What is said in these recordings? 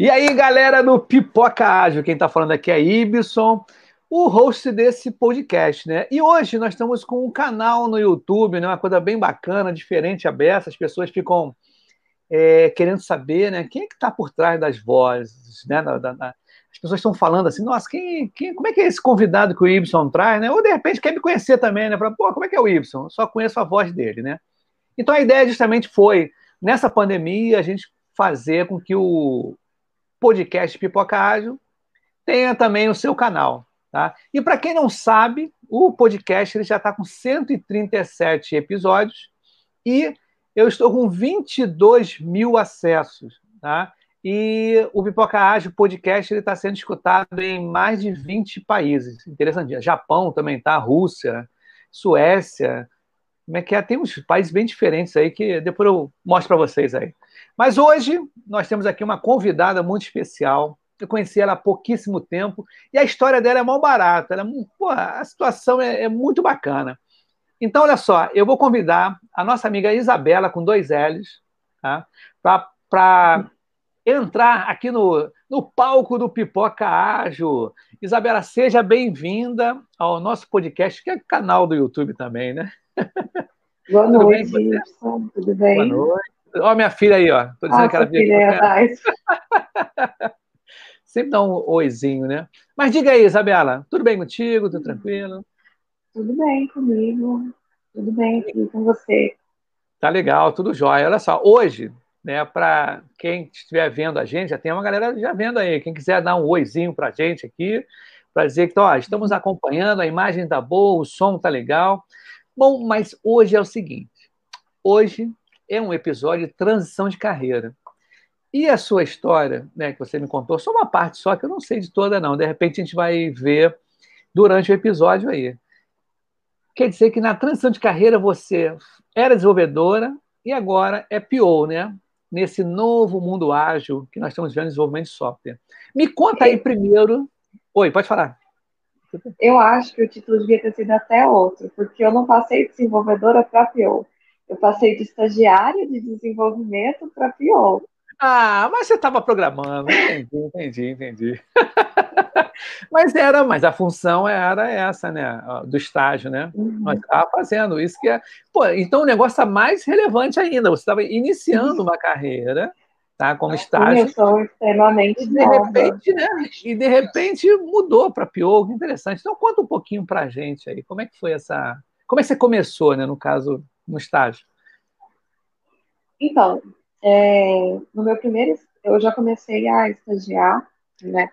E aí, galera do Pipoca Ágil, quem está falando aqui é Ibson, o host desse podcast, né? E hoje nós estamos com um canal no YouTube, né? Uma coisa bem bacana, diferente, aberta. As pessoas ficam é, querendo saber, né? Quem é que está por trás das vozes, né? Da, da, da... As pessoas estão falando assim, nossa, quem, quem, como é que é esse convidado que o Ibson traz, né? Ou de repente quer me conhecer também, né? Fala, pô, como é que é o Ibson? Só conheço a voz dele, né? Então a ideia justamente foi, nessa pandemia, a gente fazer com que o podcast Pipoca Ágil tenha também o seu canal. Tá? E para quem não sabe, o podcast ele já está com 137 episódios e eu estou com 22 mil acessos. Tá? E o Pipoca Ágil podcast está sendo escutado em mais de 20 países. Interessante. Japão também está, Rússia, Suécia. Como é que é? Tem uns países bem diferentes aí que depois eu mostro para vocês aí. Mas hoje nós temos aqui uma convidada muito especial. Eu conheci ela há pouquíssimo tempo e a história dela é mal barata. Ela, é a situação é, é muito bacana. Então, olha só, eu vou convidar a nossa amiga Isabela, com dois L's, tá? para entrar aqui no, no palco do Pipoca Ágil. Isabela, seja bem-vinda ao nosso podcast, que é canal do YouTube também, né? Boa noite, tudo bem? Tudo bem? Boa noite. Ó, minha filha aí, ó. Tô dizendo Nossa, que ela filha, é Sempre dá um oizinho, né? Mas diga aí, Isabela, tudo bem contigo? Tudo tranquilo? Tudo bem comigo. Tudo bem aqui com você. Tá legal, tudo jóia. Olha só, hoje, né, para quem estiver vendo a gente, já tem uma galera já vendo aí. Quem quiser dar um oizinho pra gente aqui, para dizer que ó, estamos acompanhando, a imagem tá boa, o som tá legal. Bom, mas hoje é o seguinte: hoje é um episódio de transição de carreira. E a sua história, né, que você me contou, só uma parte só que eu não sei de toda, não. De repente a gente vai ver durante o episódio aí. Quer dizer que na transição de carreira você era desenvolvedora e agora é PO, né? Nesse novo mundo ágil que nós estamos vendo desenvolvimento de software. Me conta aí primeiro. Oi, pode falar. Eu acho que o título devia ter sido até outro, porque eu não passei de desenvolvedora para PO. Eu passei de estagiária de desenvolvimento para PO. Ah, mas você estava programando. Entendi, entendi, entendi. mas era, mas a função era essa, né? Do estágio, né? Uhum. Nós estava fazendo isso que é. Pô, então o negócio está mais relevante ainda. Você estava iniciando uma carreira, tá? Como estágio. Sou extremamente e de repente, né? E de repente mudou para pior, que interessante. Então conta um pouquinho para a gente aí. Como é que foi essa? Como é que você começou, né? No caso no estágio? Então, é, no meu primeiro, eu já comecei a estagiar, né,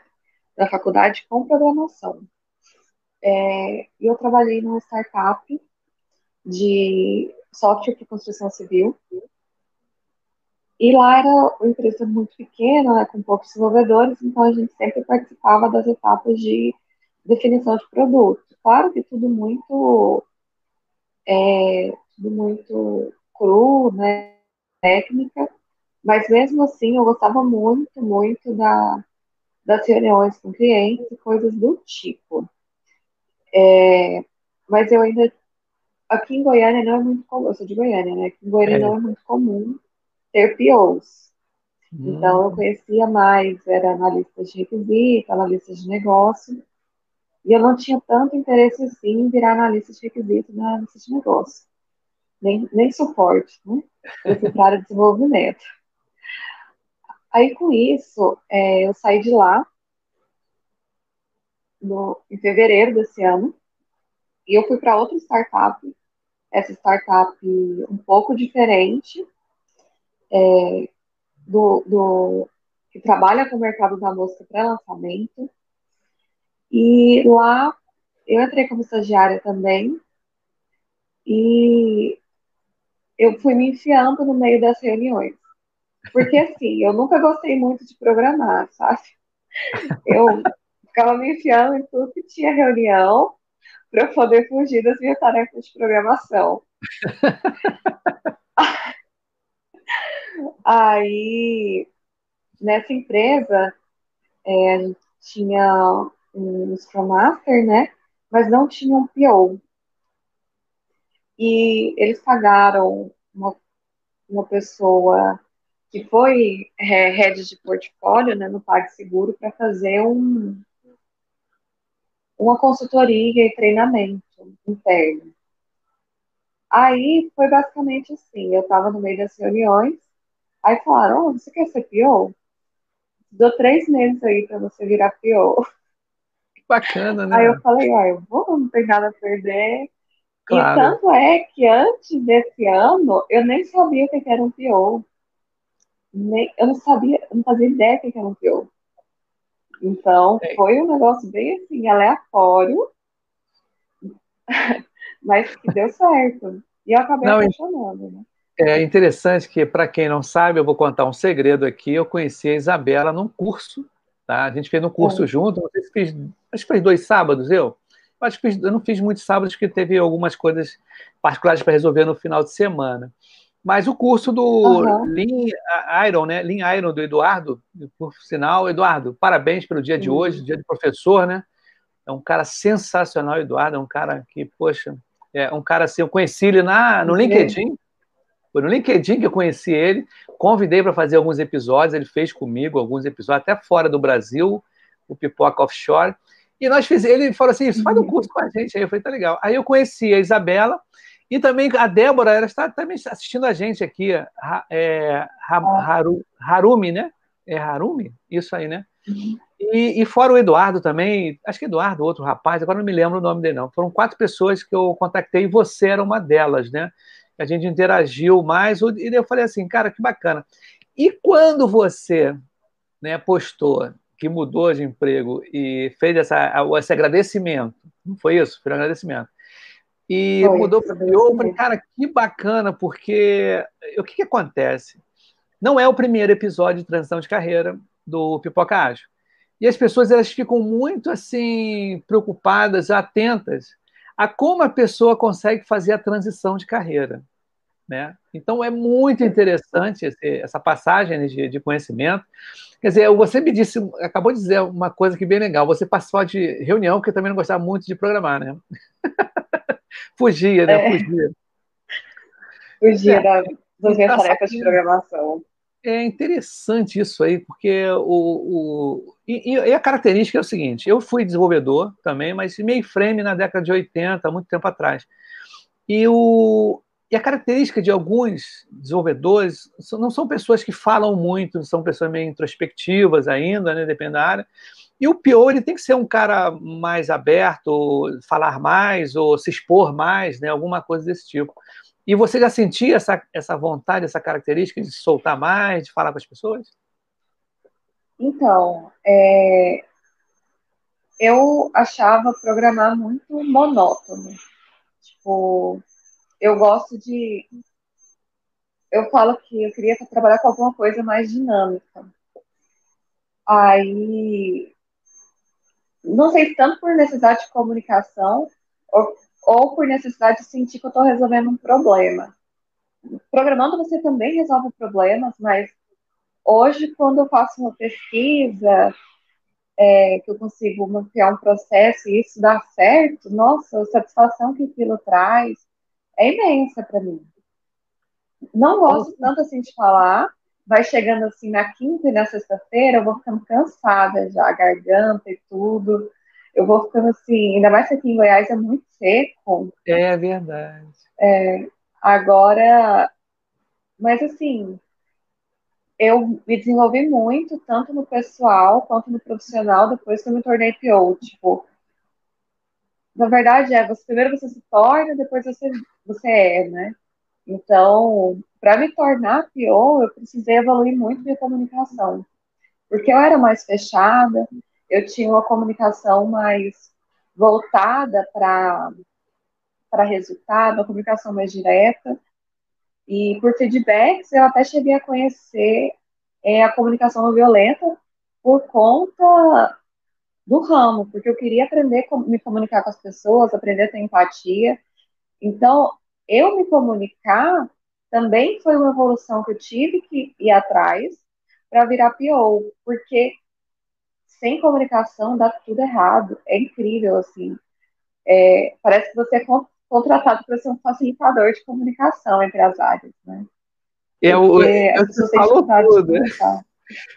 na faculdade com programação. É, e eu trabalhei numa startup de software para construção civil. E lá era uma empresa muito pequena, né, com poucos desenvolvedores, então a gente sempre participava das etapas de definição de produto. Claro que tudo muito é, tudo muito cru, né, técnica, mas mesmo assim eu gostava muito, muito da, das reuniões com clientes e coisas do tipo. É, mas eu ainda. Aqui em Goiânia não é muito comum, eu sou de Goiânia, né? Aqui em Goiânia é. não é muito comum ter POs. Hum. Então eu conhecia mais, era analista de requisito, analista de negócio. E eu não tinha tanto interesse assim em virar analista de requisito na analista de negócio nem, nem suporte, né? Eu fui para área de desenvolvimento. Aí, com isso, é, eu saí de lá no, em fevereiro desse ano e eu fui para outra startup, essa startup um pouco diferente é, do, do, que trabalha com o mercado da música pré-lançamento. E lá eu entrei como estagiária também. E eu fui me enfiando no meio das reuniões. Porque, assim, eu nunca gostei muito de programar, sabe? Eu ficava me enfiando em tudo que tinha reunião para poder fugir das minhas tarefas de programação. Aí, nessa empresa, é, a gente tinha um Scrum Master, né? Mas não tinha um PO e eles pagaram uma, uma pessoa que foi é, head de portfólio né, no PagSeguro para fazer um, uma consultoria e treinamento interno. Aí foi basicamente assim, eu estava no meio das reuniões, aí falaram, oh, você quer ser PO? Dou três meses aí para você virar. Que bacana, né? Aí eu falei, ah, eu vou, não tem nada a perder. Claro. E tanto é que antes desse ano, eu nem sabia o que era um PO. Nem, eu não sabia, eu não fazia ideia do que era um PO. Então, é. foi um negócio bem assim, aleatório, mas que deu certo. E eu acabei não, apaixonando, né? É interessante que, para quem não sabe, eu vou contar um segredo aqui. Eu conheci a Isabela num curso, tá? A gente fez um curso é. junto, não sei se fiz, acho que fez dois sábados, eu. eu acho que fiz, eu não fiz muitos sábados, porque teve algumas coisas particulares para resolver no final de semana. Mas o curso do uhum. Lean Iron, né? Lean Iron do Eduardo, por sinal, Eduardo, parabéns pelo dia de uhum. hoje, dia de professor, né? É um cara sensacional, Eduardo, é um cara que, poxa, é um cara assim, eu conheci ele na, no LinkedIn, foi no LinkedIn que eu conheci ele, convidei para fazer alguns episódios, ele fez comigo alguns episódios, até fora do Brasil, o Pipoca Offshore, e nós fizemos, ele falou assim, faz um uhum. curso com a gente, aí eu falei, tá legal. Aí eu conheci a Isabela, e também a Débora, ela está também assistindo a gente aqui, é, Haru, Harumi, né? É Harumi? Isso aí, né? Uhum. E, e, fora o Eduardo também, acho que Eduardo, outro rapaz, agora não me lembro o nome dele, não. Foram quatro pessoas que eu contactei e você era uma delas, né? A gente interagiu mais, e eu falei assim, cara, que bacana. E quando você né, postou que mudou de emprego e fez essa, esse agradecimento, não foi isso? Foi um agradecimento e Foi, mudou para o falei, cara, que bacana, porque o que, que, acontece? Não é o primeiro episódio de transição de carreira do Pipoca Ágil. E as pessoas elas ficam muito assim preocupadas, atentas a como a pessoa consegue fazer a transição de carreira. Né? Então é muito interessante esse, essa passagem de, de, conhecimento. Quer dizer, você me disse, acabou de dizer uma coisa que é bem legal. Você participou de reunião, porque eu também não gostava muito de programar, né? Fugia, né? É. Fugia. Fugia é. da, das minhas tarefas de programação. É interessante isso aí, porque o. o e, e, a característica é o seguinte: eu fui desenvolvedor também, mas mainframe na década de 80, muito tempo atrás. E, o, e a característica de alguns desenvolvedores não são pessoas que falam muito, são pessoas meio introspectivas ainda, né, depende da área. E o pior, ele tem que ser um cara mais aberto, falar mais, ou se expor mais, né? Alguma coisa desse tipo. E você já sentia essa, essa vontade, essa característica de soltar mais, de falar com as pessoas? Então, é... eu achava programar muito monótono. Tipo, eu gosto de. Eu falo que eu queria trabalhar com alguma coisa mais dinâmica. Aí não sei se tanto por necessidade de comunicação ou, ou por necessidade de sentir que eu estou resolvendo um problema. Programando você também resolve problemas, mas hoje, quando eu faço uma pesquisa, é, que eu consigo criar um processo e isso dá certo, nossa, a satisfação que aquilo traz é imensa para mim. Não gosto tanto assim de falar, vai chegando assim na quinta e na sexta-feira, eu vou ficando cansada já, a garganta e tudo. Eu vou ficando assim, ainda mais que aqui em Goiás é muito seco. É verdade. É, agora, mas assim, eu me desenvolvi muito, tanto no pessoal quanto no profissional, depois que eu me tornei PO. Tipo, na verdade, é, você, primeiro você se torna, depois você, você é, né? Então, para me tornar PO, eu precisei evoluir muito minha comunicação. Porque eu era mais fechada, eu tinha uma comunicação mais voltada para resultado, uma comunicação mais direta. E por feedbacks, eu até cheguei a conhecer é, a comunicação não violenta por conta do ramo, porque eu queria aprender a me comunicar com as pessoas, aprender a ter empatia. Então, eu me comunicar também foi uma evolução que eu tive que ir atrás para virar PO, porque sem comunicação dá tudo errado. É incrível, assim. É, parece que você é contratado para ser um facilitador de comunicação entre as áreas, né? É, o, é, você falou tudo. Né?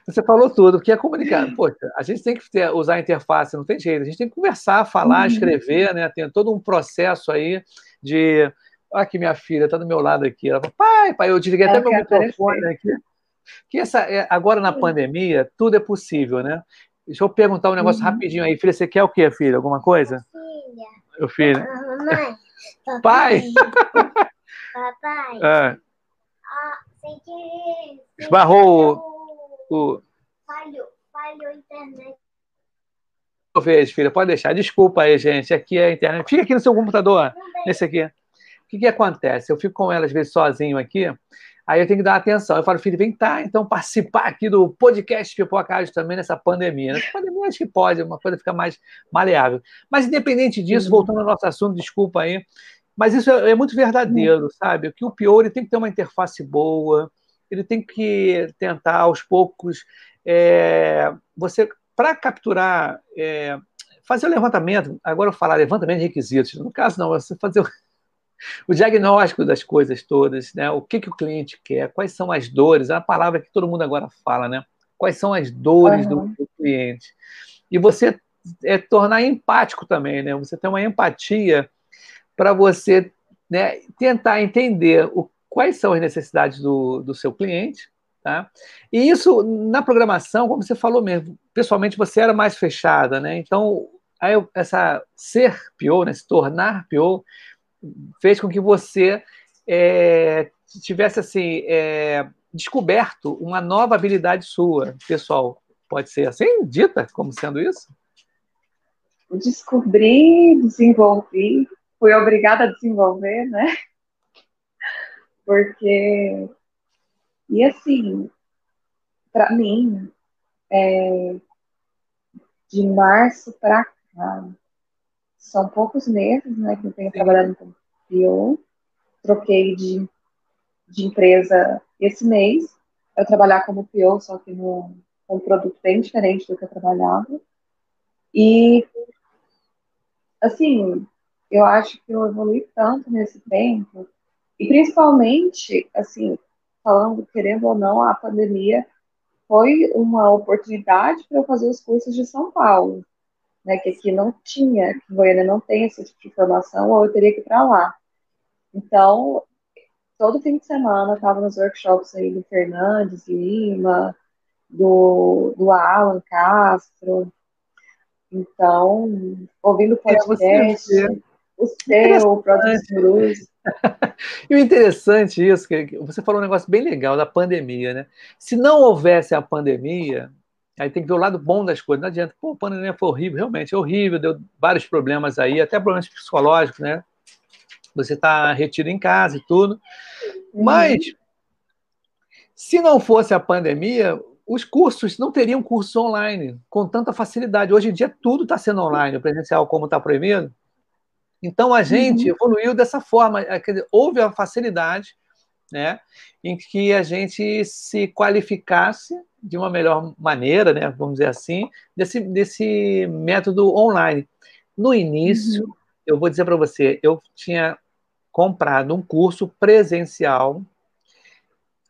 Você falou tudo, porque é comunicar. Poxa, a gente tem que ter, usar a interface, não tem jeito. A gente tem que conversar, falar, uhum. escrever, né? Tem todo um processo aí de. Olha aqui, minha filha está do meu lado aqui. Ela fala, pai, pai, eu desliguei até meu microfone aqui. Que essa, é, agora na pandemia, tudo é possível, né? Deixa eu perguntar um negócio uhum. rapidinho aí. Filha, você quer o quê, filha? Alguma coisa? Filha. Meu filho. Mamãe. Papai. Papai. Ah. Ah. Esbarrou o. Falhou, falhou a internet. Eu vejo, filha, pode deixar. Desculpa aí, gente. Aqui é a internet. Fica aqui no seu computador, nesse aqui. O que, que acontece? Eu fico com ela, às vezes, sozinho aqui. Aí eu tenho que dar atenção. Eu falo, filho, vem cá, então, participar aqui do podcast Pipoca também nessa pandemia. Nessa pandemia acho que pode, uma coisa fica mais maleável. Mas, independente disso, uhum. voltando ao nosso assunto, desculpa aí, mas isso é, é muito verdadeiro, uhum. sabe? Que o pior ele tem que ter uma interface boa, ele tem que tentar aos poucos é, você para capturar é, fazer o levantamento agora eu falar levantamento de requisitos no caso não você fazer o, o diagnóstico das coisas todas né o que que o cliente quer quais são as dores é a palavra que todo mundo agora fala né quais são as dores uhum. do, do cliente e você é, tornar empático também né você tem uma empatia para você né, tentar entender o quais são as necessidades do, do seu cliente, tá? E isso, na programação, como você falou mesmo, pessoalmente você era mais fechada, né? Então, aí, essa ser PO, né, se tornar PO, fez com que você é, tivesse, assim, é, descoberto uma nova habilidade sua, pessoal. Pode ser assim, dita como sendo isso? Descobri, desenvolvi, fui obrigada a desenvolver, né? Porque. E assim, para mim, é, de março para cá, são poucos meses né, que eu tenho trabalhado como PO. Troquei de, de empresa esse mês. Eu trabalhar como PO, só que no, com um produto bem diferente do que eu trabalhava. E, assim, eu acho que eu evolui tanto nesse tempo e principalmente, assim, falando, querendo ou não, a pandemia foi uma oportunidade para eu fazer os cursos de São Paulo, né, que aqui não tinha, que Goiânia não tem esse tipo de formação, ou eu teria que ir para lá. Então, todo fim de semana eu estava nos workshops aí do Fernandes Lima, do, do Alan Castro, então, ouvindo é, podcast, é, o seu, o Product Cruz. e o interessante isso, que você falou um negócio bem legal da pandemia, né? Se não houvesse a pandemia, aí tem que ver o lado bom das coisas. Não adianta, pô, a pandemia foi horrível, realmente, é horrível, deu vários problemas aí, até problemas psicológicos, né? Você está retido em casa e tudo. Uhum. Mas, se não fosse a pandemia, os cursos não teriam cursos online com tanta facilidade. Hoje em dia, tudo está sendo online, o presencial, como está proibido. Então a gente uhum. evoluiu dessa forma, é, houve a facilidade né, em que a gente se qualificasse de uma melhor maneira, né, vamos dizer assim, desse, desse método online. No início, uhum. eu vou dizer para você, eu tinha comprado um curso presencial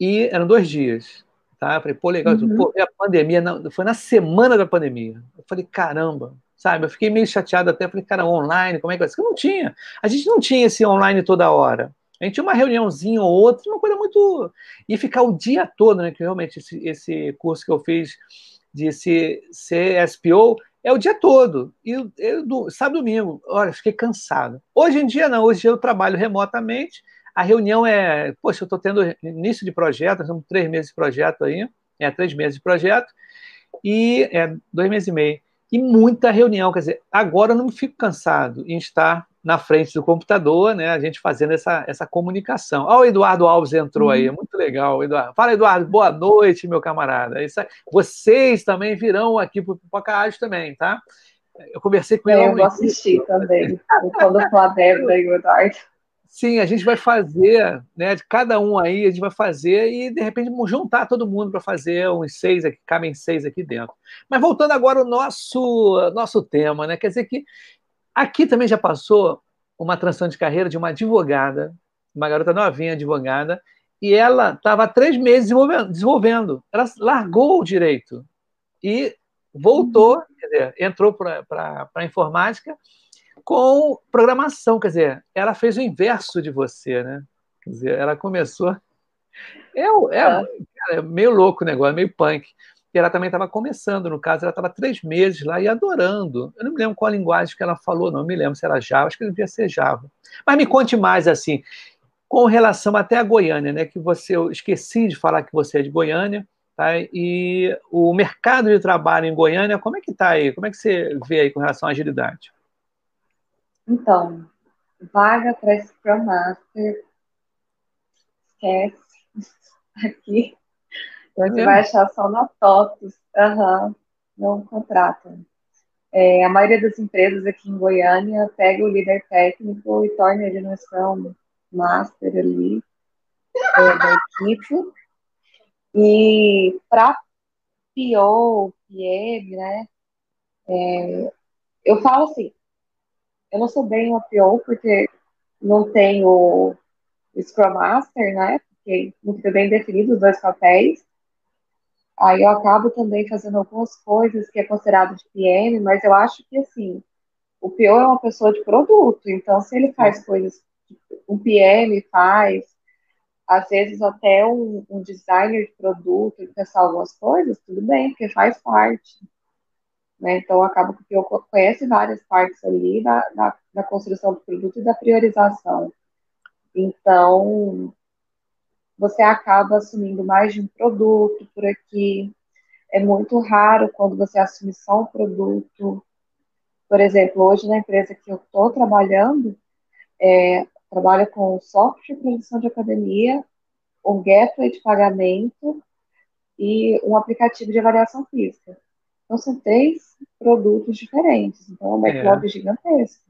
e eram dois dias. Tá? Eu falei, pô, legal, uhum. pô, a pandemia, foi na semana da pandemia. Eu falei, caramba, sabe? Eu fiquei meio chateado até, falei, cara, online, como é que vai ser? Não tinha. A gente não tinha esse online toda hora. A gente tinha uma reuniãozinha ou outra, uma coisa muito. E ficar o dia todo, né? Que realmente esse, esse curso que eu fiz de CSPO é o dia todo. E eu, do, sábado domingo, olha, fiquei cansado. Hoje em dia, não, hoje eu trabalho remotamente. A reunião é, poxa, eu estou tendo início de projeto, nós temos três meses de projeto aí, é três meses de projeto, e é dois meses e meio e muita reunião. Quer dizer, agora eu não fico cansado em estar na frente do computador, né? A gente fazendo essa, essa comunicação. Olha o Eduardo Alves entrou uhum. aí, é muito legal, Eduardo. Fala, Eduardo, boa noite, meu camarada. Isso, vocês também virão aqui para o Pipoca também, tá? Eu conversei com ele. Eu vou assistir também. Quando for a Débora e o Eduardo. Sim, a gente vai fazer, né? De cada um aí, a gente vai fazer e de repente juntar todo mundo para fazer uns seis aqui, cabem seis aqui dentro. Mas voltando agora ao nosso, nosso tema, né? Quer dizer que aqui também já passou uma transição de carreira de uma advogada, uma garota novinha advogada, e ela estava três meses desenvolvendo, desenvolvendo. Ela largou o direito e voltou, uhum. quer dizer, entrou para a informática com programação, quer dizer, ela fez o inverso de você, né? Quer dizer, ela começou. É, é, é meio louco o negócio, é meio punk. E ela também estava começando, no caso, ela estava três meses lá e adorando. Eu não me lembro qual a linguagem que ela falou, não me lembro se era Java, acho que devia ser Java. Mas me conte mais, assim, com relação até a Goiânia, né? Que você, eu esqueci de falar que você é de Goiânia, tá? E o mercado de trabalho em Goiânia, como é que está aí? Como é que você vê aí com relação à agilidade? Então, vaga para Scrum Master, esquece, aqui, você é. vai achar só na TOTOS, uhum, não contratam. É, a maioria das empresas aqui em Goiânia pega o líder técnico e torna ele no Scrum Master ali, é, da equipe, e para PO, PM, né, é, eu falo assim, eu não sou bem uma PO porque não tenho o Scrum Master, né? Porque não fica bem definido os dois papéis. Aí eu acabo também fazendo algumas coisas que é considerado de PM, mas eu acho que assim, o PO é uma pessoa de produto, então se ele faz coisas que um PM faz, às vezes até um, um designer de produto, ele pensar algumas coisas, tudo bem, porque faz parte. Né? Então, acaba que eu conhece várias partes ali da, da, da, construção do produto e da priorização. Então, você acaba assumindo mais de um produto por aqui. É muito raro quando você assume só um produto. Por exemplo, hoje na empresa que eu estou trabalhando, é, trabalha com software de produção de academia, um gateway de pagamento e um aplicativo de avaliação física. Então, são três produtos diferentes. Então, é um backlog é. gigantesco.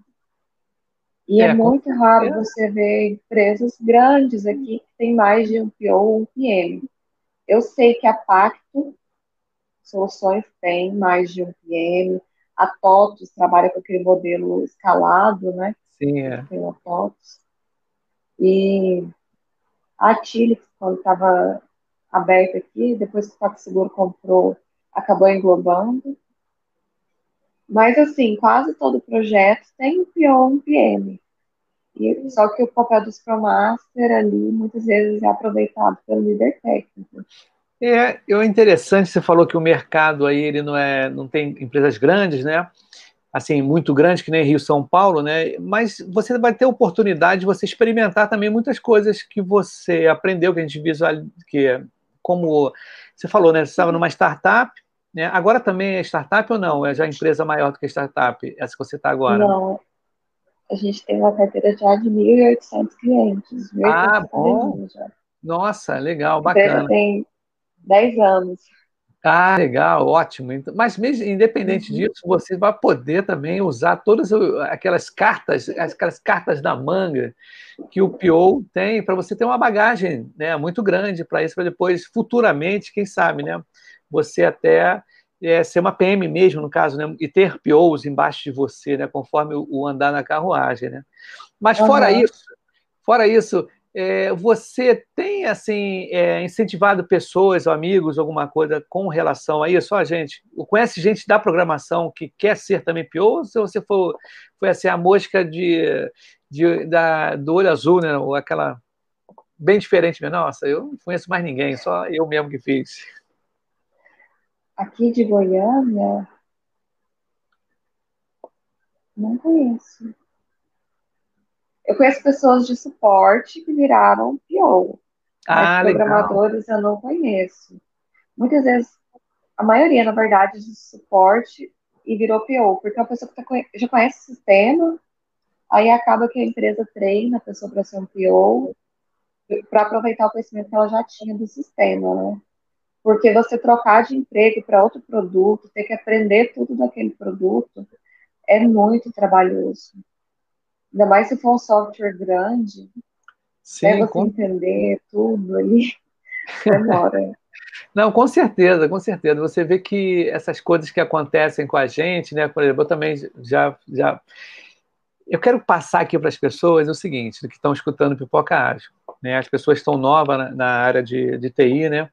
E é, é muito raro você ver empresas grandes aqui que tem mais de um PO ou um PM. Eu sei que a Pacto Soluções tem mais de um PM. A TOTOS trabalha com aquele modelo escalado, né? Sim, é. Tem a TOTOS. E a Tilix, quando estava aberta aqui, depois que o Paco Seguro comprou acabou englobando. Mas, assim, quase todo projeto tem um PO e um PM. E, só que o papel do Scrum Master ali, muitas vezes, é aproveitado pelo líder técnico. É, é interessante, você falou que o mercado aí, ele não é, não tem empresas grandes, né? Assim, muito grandes, que nem Rio São Paulo, né? Mas você vai ter oportunidade de você experimentar também muitas coisas que você aprendeu, que a gente visualiza, que como você falou, né? Você estava numa startup, né? Agora também é startup ou não? É já empresa maior do que startup, essa que você está agora? Não. A gente tem uma carteira já de 1.800 clientes. 1, ah, bom. Nossa, legal, bacana. Tem 10 anos. Ah, legal, ótimo. Então, mas mesmo independente uhum. disso, você vai poder também usar todas aquelas cartas, aquelas cartas da manga que o PO tem para você ter uma bagagem, né, muito grande para isso para depois futuramente, quem sabe, né, você até é, ser uma PM mesmo, no caso, né? E ter POs embaixo de você, né? Conforme o, andar na carruagem, né? Mas fora uhum. isso, fora isso, é, você tem assim é, incentivado pessoas, amigos, alguma coisa com relação a isso? A gente conhece gente da programação que quer ser também PO, ou se você for, foi assim a mosca de, de da, do olho azul, né? Ou aquela bem diferente, nossa, eu não conheço mais ninguém, só eu mesmo que fiz. Aqui de Goiânia, não conheço. Eu conheço pessoas de suporte que viraram PO. Ah, mas programadores legal. eu não conheço. Muitas vezes, a maioria, na verdade, de suporte e virou PO, porque é uma pessoa que tá, já conhece o sistema, aí acaba que a empresa treina a pessoa para ser um PO, para aproveitar o conhecimento que ela já tinha do sistema, né? Porque você trocar de emprego para outro produto, ter que aprender tudo daquele produto, é muito trabalhoso. Ainda mais se for um software grande, Sim, é você com... entender tudo ali, demora. Não, com certeza, com certeza. Você vê que essas coisas que acontecem com a gente, né? Por exemplo, eu também já. já... Eu quero passar aqui para as pessoas o seguinte, que estão escutando Pipoca Ágil. né? As pessoas estão novas na, na área de, de TI, né?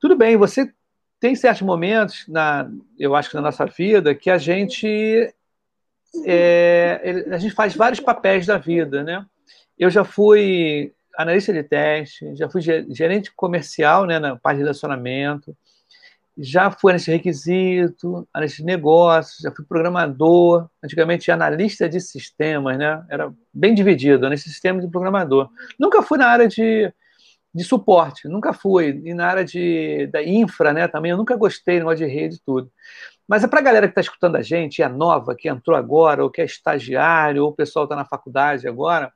Tudo bem, você tem certos momentos, na, eu acho que na nossa vida, que a gente é, a gente faz vários papéis da vida, né? Eu já fui analista de teste, já fui gerente comercial, né, na parte de relacionamento, já fui analista de requisito, analista de negócios, já fui programador, antigamente analista de sistemas, né? Era bem dividido, analista de sistemas e programador. Nunca fui na área de, de suporte, nunca fui. E na área de, da infra, né, também, eu nunca gostei do negócio de rede e tudo. Mas é para a galera que está escutando a gente, é nova, que entrou agora, ou que é estagiário, ou o pessoal está na faculdade agora,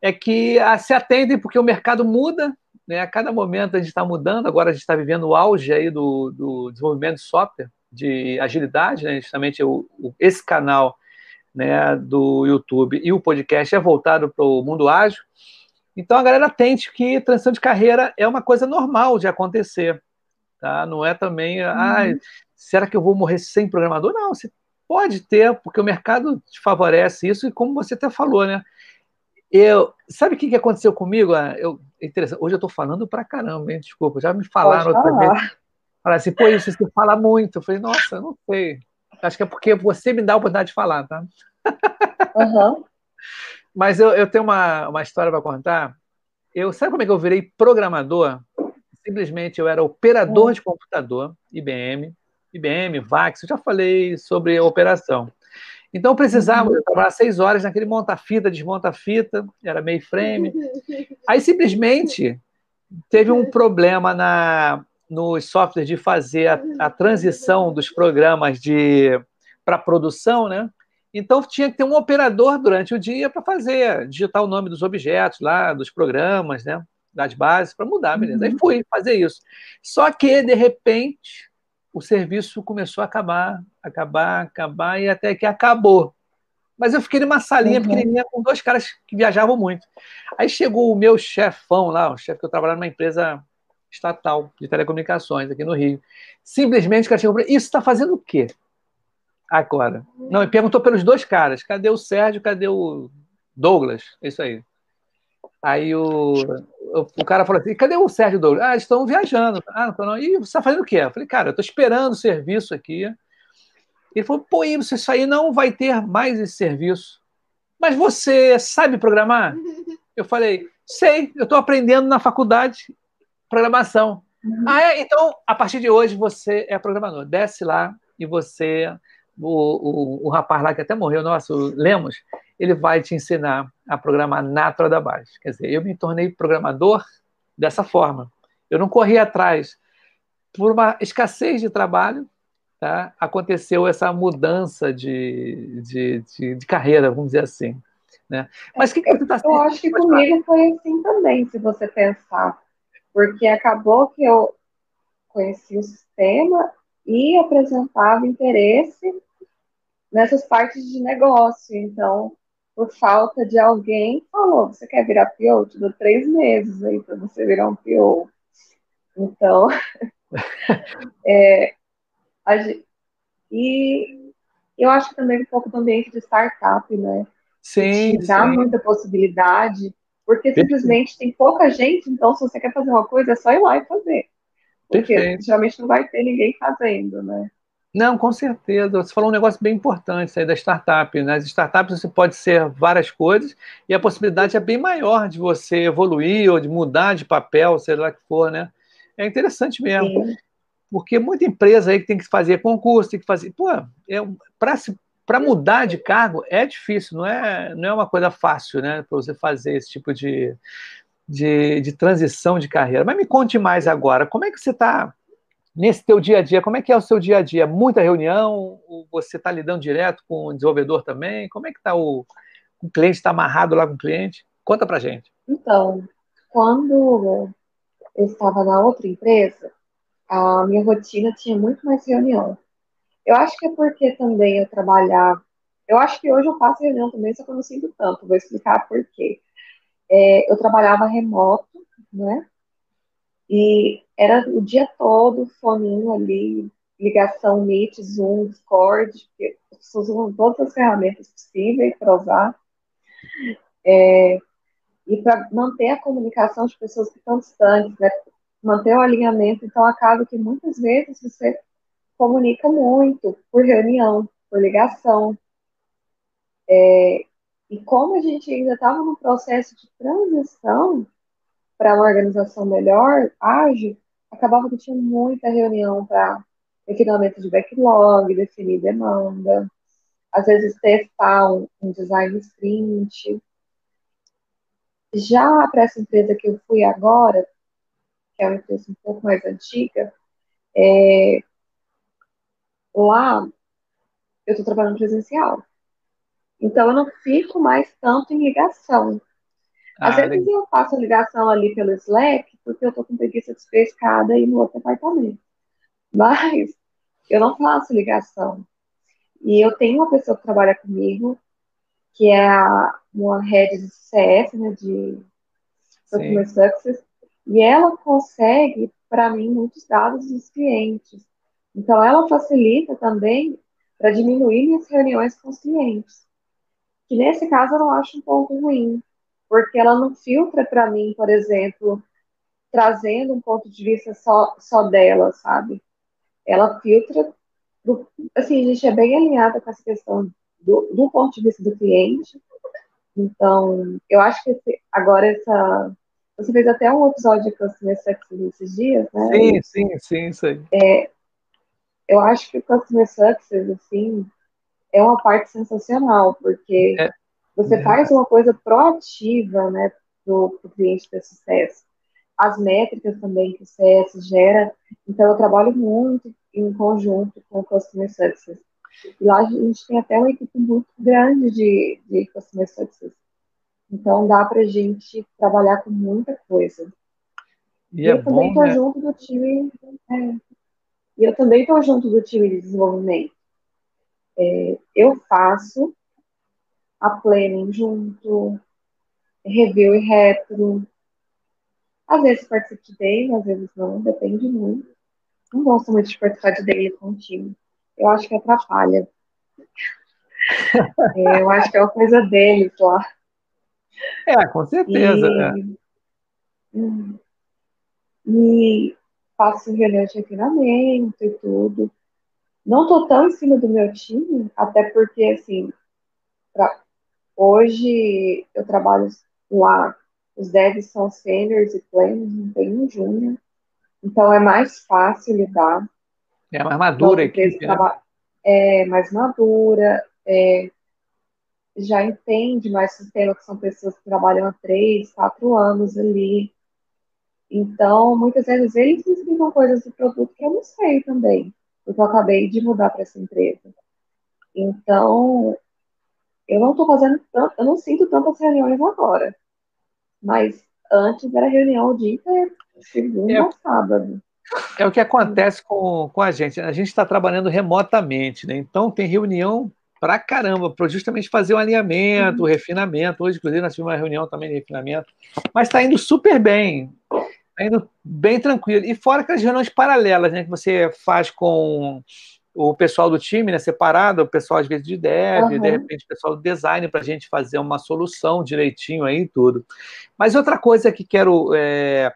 é que ah, se atendem porque o mercado muda, né? A cada momento a gente está mudando, agora a gente está vivendo o auge aí do, do desenvolvimento de software, de agilidade, né? justamente o, o, esse canal né, do YouTube e o podcast é voltado para o mundo ágil. Então a galera tente que transição de carreira é uma coisa normal de acontecer. Tá? Não é também, uhum. ah, será que eu vou morrer sem programador? Não, você pode ter, porque o mercado te favorece isso, e como você até falou, né? Eu, sabe o que, que aconteceu comigo? Ah, eu, interessante. Hoje eu estou falando pra caramba, hein? desculpa. Já me falaram outra vez. Falaram assim, pô, isso você fala muito. Eu falei, nossa, não sei. Acho que é porque você me dá a oportunidade de falar, tá? Uhum. Mas eu, eu tenho uma, uma história para contar. Eu, sabe como é que eu virei programador? Simplesmente eu era operador de computador, IBM, IBM, VAX, eu já falei sobre operação. Então precisava, eu trabalhava seis horas naquele monta-fita, desmonta-fita, era meio frame. Aí simplesmente teve um problema na, nos softwares de fazer a, a transição dos programas de para produção, né? Então tinha que ter um operador durante o dia para fazer, digitar o nome dos objetos lá, dos programas, né? Das bases, para mudar, beleza. Aí uhum. fui fazer isso. Só que, de repente, o serviço começou a acabar, acabar, acabar, e até que acabou. Mas eu fiquei numa salinha uhum. pequenininha com dois caras que viajavam muito. Aí chegou o meu chefão lá, o chefe que eu trabalhava numa empresa estatal de telecomunicações aqui no Rio. Simplesmente o cara chegou para isso está fazendo o quê? Agora. Não, e perguntou pelos dois caras. Cadê o Sérgio? Cadê o Douglas? Isso aí. Aí o, o, cara falou assim: cadê o Sérgio Douglas? Ah, estão viajando. Ah, não, não. E você está fazendo o quê? Eu falei, cara, eu estou esperando o serviço aqui. Ele falou, pô, isso aí não vai ter mais esse serviço. Mas você sabe programar? Eu falei, sei, eu estou aprendendo na faculdade programação. Uhum. Ah, é? Então, a partir de hoje, você é programador. Desce lá e você, o, o, o rapaz lá que até morreu, nosso Lemos, ele vai te ensinar a programar na da base. Quer dizer, eu me tornei programador dessa forma. Eu não corri atrás. Por uma escassez de trabalho, tá? aconteceu essa mudança de, de, de, de carreira, vamos dizer assim. Né? Mas que, que você está Eu acho que comigo foi assim também, se você pensar. Porque acabou que eu conheci o sistema e apresentava interesse nessas partes de negócio. Então, por falta de alguém, falou: você quer virar PO? Te dou três meses aí para você virar um PO. Então, é, a, e eu acho que também um pouco do ambiente de startup, né? Sim. Que dá sim. muita possibilidade, porque simplesmente tem pouca gente, então se você quer fazer uma coisa, é só ir lá e fazer. Porque Perfeito. geralmente não vai ter ninguém fazendo, né? Não, com certeza. Você falou um negócio bem importante aí da startup. Nas né? startups você pode ser várias coisas e a possibilidade é bem maior de você evoluir ou de mudar de papel, sei lá que for, né? É interessante mesmo. Sim. Porque muita empresa aí que tem que fazer concurso, tem que fazer. Pô, é, para mudar de cargo é difícil, não é, não é uma coisa fácil, né? Para você fazer esse tipo de, de, de transição de carreira. Mas me conte mais agora, como é que você está nesse teu dia a dia, como é que é o seu dia a dia? Muita reunião? Você está lidando direto com o desenvolvedor também? Como é que está o, o cliente? Está amarrado lá com o cliente? Conta para gente. Então, quando eu estava na outra empresa, a minha rotina tinha muito mais reunião. Eu acho que é porque também eu trabalhava. Eu acho que hoje eu faço reunião também, só que eu não sinto tanto. Vou explicar por quê. É, eu trabalhava remoto, né? E era o dia todo, foninho ali, ligação Meet, Zoom, Discord, as pessoas usam todas as ferramentas possíveis para usar. É, e para manter a comunicação de pessoas que estão distantes, né? manter o alinhamento. Então, acaba que muitas vezes você comunica muito por reunião, por ligação. É, e como a gente ainda estava no processo de transição para uma organização melhor, ágil, acabava que tinha muita reunião para refinamento de backlog, definir demanda, às vezes testar um, um design sprint. Já para essa empresa que eu fui agora, que é uma empresa um pouco mais antiga, é, lá eu estou trabalhando presencial. Então eu não fico mais tanto em ligação. Às ah, vezes eu faço ligação ali pelo Slack, porque eu estou com preguiça de escada e no outro apartamento. Mas eu não faço ligação. E eu tenho uma pessoa que trabalha comigo, que é uma rede de CS, né, de Customer Success, e ela consegue, para mim, muitos dados dos clientes. Então, ela facilita também para diminuir minhas reuniões com os clientes. Que nesse caso eu não acho um ponto ruim, porque ela não filtra para mim, por exemplo, trazendo um ponto de vista só, só dela, sabe? Ela filtra do, assim, a gente é bem alinhada com essa questão do, do ponto de vista do cliente. Então, eu acho que esse, agora essa. Você fez até um episódio de Customer Success esses dias, né? Sim, sim, sim, isso aí. É, eu acho que o Customer Success, assim, é uma parte sensacional, porque é. Você é. faz uma coisa proativa, né, para o cliente ter sucesso. As métricas também que o CS gera. Então, eu trabalho muito em conjunto com o Customer Success. E lá a gente tem até uma equipe muito grande de, de Customer Success. Então dá para a gente trabalhar com muita coisa. E, e é eu bom, também estou né? junto do time. É, e eu também estou junto do time de desenvolvimento. É, eu faço a planning junto, review e retro. Às vezes participo de daily, às vezes não, depende muito. Não gosto muito de participar de daily time. Eu acho que atrapalha. é, eu acho que é uma coisa deles lá. É, com certeza. E, é. Hum. e faço reunião de treinamento e tudo. Não estou tão em cima do meu time, até porque, assim, pra, hoje eu trabalho lá, os devs são seniors e planners, não tem um júnior. Então é mais fácil lidar. É mais madura a equipe, né? É mais madura, é, já entende mais sistema, que são pessoas que trabalham há três, quatro anos ali. Então, muitas vezes eles me explicam coisas do produto que eu não sei também, porque eu acabei de mudar para essa empresa. Então, eu não estou fazendo tanto, eu não sinto tantas reuniões agora. Mas antes era reunião o dia inteiro. Segunda é, sábado. É o que acontece com, com a gente. A gente está trabalhando remotamente, né? Então tem reunião pra caramba, para justamente fazer o um alinhamento, o uhum. refinamento. Hoje, inclusive, nós tivemos uma reunião também de refinamento. Mas está indo super bem. Está indo bem tranquilo. E fora aquelas reuniões paralelas, né? Que você faz com o pessoal do time, né, separado, o pessoal às vezes de dev, uhum. de repente o pessoal do design, para a gente fazer uma solução direitinho aí e tudo. Mas outra coisa que quero é,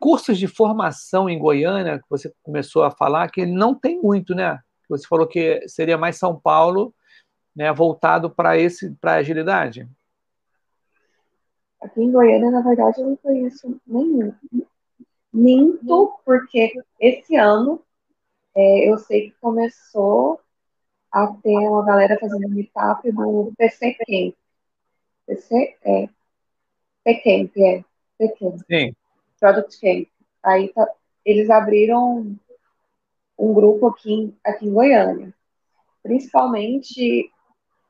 cursos de formação em Goiânia, que você começou a falar, que não tem muito, né? Você falou que seria mais São Paulo, né, voltado para esse para agilidade. Aqui em Goiânia, na verdade, eu não conheço nenhum. Minto, porque esse ano é, eu sei que começou a ter uma galera fazendo meetup do PC Camp. PC, é. Camp, é. Camp. Sim. Product Camp. Aí tá, eles abriram um grupo aqui, aqui em Goiânia. Principalmente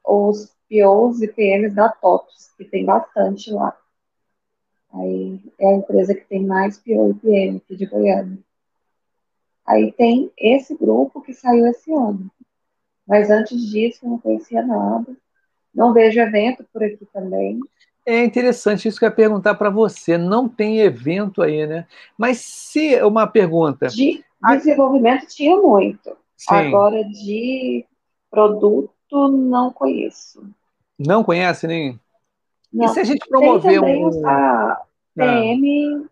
os POs e PMs da TOTOS, que tem bastante lá. Aí é a empresa que tem mais PO e PM aqui de Goiânia. Aí tem esse grupo que saiu esse ano. Mas antes disso, eu não conhecia nada. Não vejo evento por aqui também. É interessante isso que eu ia perguntar para você. Não tem evento aí, né? Mas se uma pergunta. De desenvolvimento tinha muito. Sim. Agora de produto não conheço. Não conhece nem? Não. E se a gente promover tem um. a PM,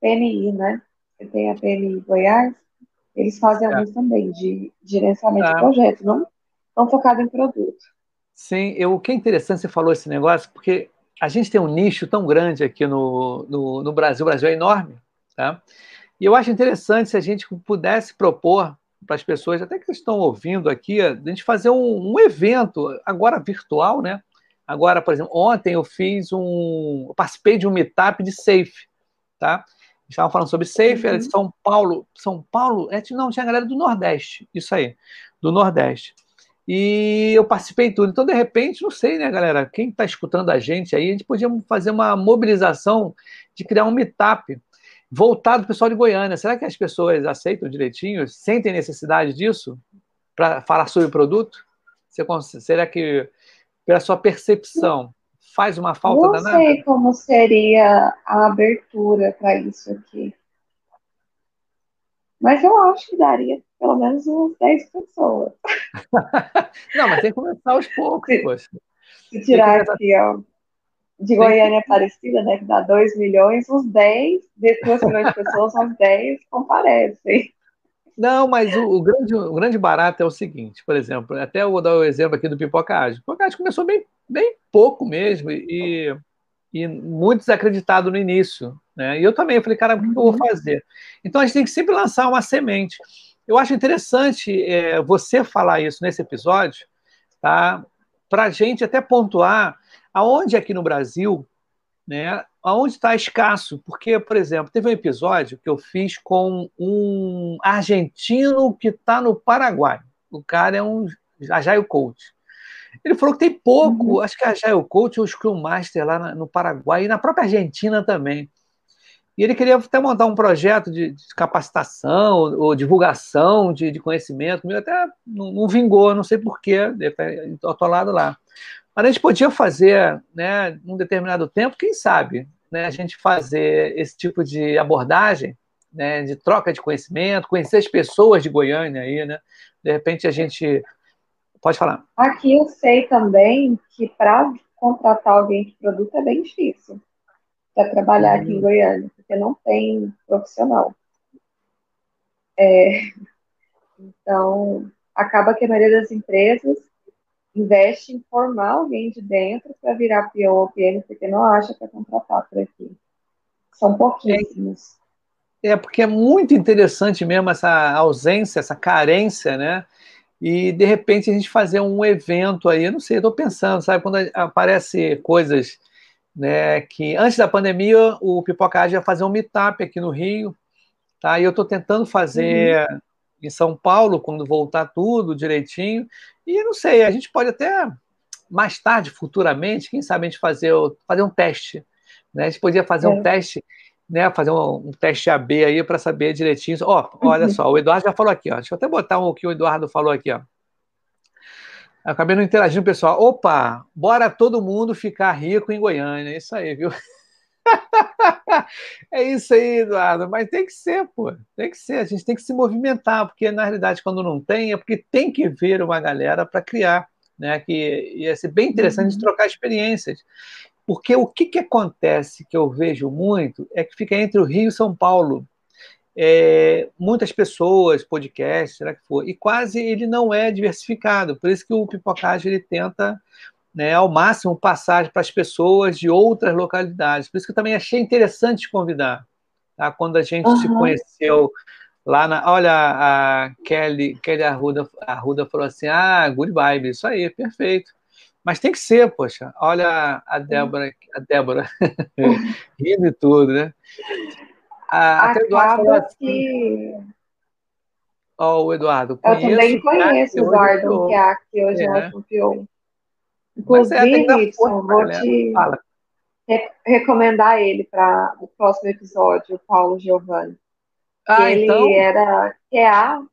PMI, né? Tem a PMI Goiás, eles fazem é. alguns também de gerenciamento é. de projeto, não tão focado em produto. Sim, eu, o que é interessante você falou esse negócio, porque a gente tem um nicho tão grande aqui no, no, no Brasil, o Brasil é enorme, tá? E eu acho interessante se a gente pudesse propor para as pessoas, até que estão ouvindo aqui, a gente fazer um, um, evento, agora virtual, né? Agora, por exemplo, ontem eu fiz um. Eu participei de um meetup de safe, tá? Estavam falando sobre safe, era de uhum. São Paulo. São Paulo? É, não, tinha a galera do Nordeste, isso aí, do Nordeste. E eu participei em tudo. Então, de repente, não sei, né, galera? Quem está escutando a gente aí, a gente podia fazer uma mobilização de criar um meetup voltado para o pessoal de Goiânia. Será que as pessoas aceitam direitinho? Sentem necessidade disso para falar sobre o produto? Você, será que, pela sua percepção, faz uma falta Não danada? Não sei como seria a abertura para isso aqui. Mas eu acho que daria pelo menos umas 10 pessoas. Não, mas tem que começar aos poucos, se, poxa. Se tirar aqui, ó, de Goiânia Aparecida, né, que dá 2 milhões, uns 10, de 2 milhões de pessoas, uns 10 comparecem. Não, mas o, o, grande, o grande barato é o seguinte, por exemplo, até eu vou dar o exemplo aqui do Pipoca Ágil. O Pipoca Ágil começou bem, bem pouco mesmo e, e muito desacreditado no início. Né? E eu também falei, cara, o que eu vou uhum. fazer? Então a gente tem que sempre lançar uma semente. Eu acho interessante é, você falar isso nesse episódio, tá? para a gente até pontuar aonde aqui no Brasil, né, aonde está escasso. Porque, por exemplo, teve um episódio que eu fiz com um argentino que está no Paraguai. O cara é um Agile Coach. Ele falou que tem pouco, uhum. acho que é Agile Coach ou Scrum Master lá no Paraguai e na própria Argentina também. E ele queria até montar um projeto de, de capacitação ou divulgação de, de conhecimento, comigo até não, não, vingou, não sei porquê, estou lado lá. Mas a gente podia fazer, né, num determinado tempo, quem sabe, né, a gente fazer esse tipo de abordagem, né, de troca de conhecimento, conhecer as pessoas de Goiânia aí, né? De repente a gente pode falar. Aqui eu sei também que para contratar alguém de produto é bem difícil para trabalhar aqui em uhum. Goiânia, porque não tem profissional. É, então, acaba que a maioria das empresas investe em formar alguém de dentro para virar PO ou PM, porque não acha para contratar por aqui. São pouquíssimos. É, é, porque é muito interessante mesmo essa ausência, essa carência, né? E de repente a gente fazer um evento aí, eu não sei, estou pensando, sabe, quando aparece coisas né, que antes da pandemia o Pipoca ia fazer um meetup aqui no Rio, tá? E eu estou tentando fazer uhum. em São Paulo quando voltar tudo direitinho. E não sei, a gente pode até mais tarde, futuramente, quem sabe a gente fazer, fazer um teste, né? A gente podia fazer é. um teste, né? Fazer um, um teste AB aí para saber direitinho. Ó, oh, olha uhum. só, o Eduardo já falou aqui, ó. Deixa eu até botar o que o Eduardo falou aqui, ó. Acabei não interagindo, pessoal. Opa, bora todo mundo ficar rico em Goiânia. É isso aí, viu? é isso aí, Eduardo. Mas tem que ser, pô. Tem que ser. A gente tem que se movimentar, porque na realidade, quando não tem, é porque tem que ver uma galera para criar. Né? Que ia ser bem interessante uhum. trocar experiências. Porque o que, que acontece que eu vejo muito é que fica entre o Rio e São Paulo é, muitas pessoas, podcast, será que for, e quase ele não é diversificado. Por isso que o Pipocagem ele tenta né, ao máximo passar para as pessoas de outras localidades. Por isso que eu também achei interessante convidar. Tá? Quando a gente uhum. se conheceu lá na. Olha, a Kelly, Kelly Arruda, Arruda falou assim: ah, good vibe, isso aí, perfeito. Mas tem que ser, poxa. Olha a Débora, a Débora rindo e tudo, né? A, Acaba assim, que... Ó, oh, o Eduardo. Eu também conheço o Eduardo, que é aqui hoje é, né? campeão. Inclusive, é, vou né? te re recomendar ele para o próximo episódio, o Paulo Giovanni. Ah, ele então... era QA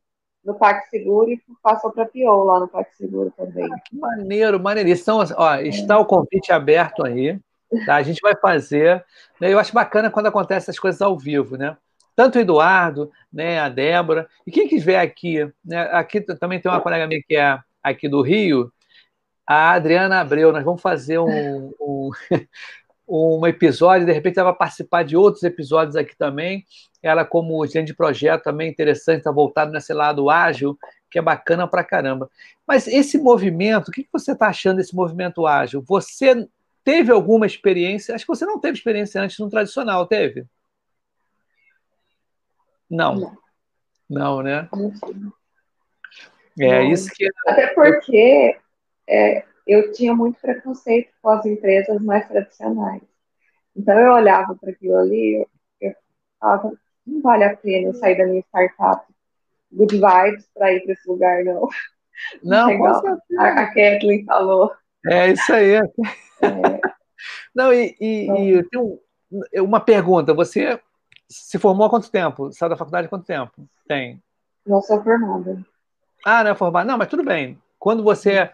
no Parque Seguro e passou para Pior lá no Parque Seguro também. Ah, que maneiro, maneiríssimo. Então, ó, está o convite aberto aí. Tá? A gente vai fazer. Né? Eu acho bacana quando acontecem essas coisas ao vivo, né? Tanto o Eduardo, né, a Débora, e quem quiser aqui, né? Aqui também tem uma colega minha que é aqui do Rio, a Adriana Abreu. Nós vamos fazer um, um um, episódio, de repente ela vai participar de outros episódios aqui também. Ela, como gerente de projeto, também interessante, está voltado nesse lado ágil, que é bacana pra caramba. Mas esse movimento, o que você está achando desse movimento ágil? Você teve alguma experiência? Acho que você não teve experiência antes no tradicional, teve? Não. Não, não né? É não. isso que. Até porque é, eu tinha muito preconceito com as empresas mais tradicionais. Então eu olhava para aquilo ali, eu, eu falava, não vale a pena sair da minha startup good vibes para ir para esse lugar, não. Não, a, a Kathleen falou. É isso aí. É. Não, e, e, e tem um, uma pergunta. Você se formou há quanto tempo? Saiu da faculdade há quanto tempo? Tem? Não sou formada. Ah, não é formada. Não, mas tudo bem. Quando você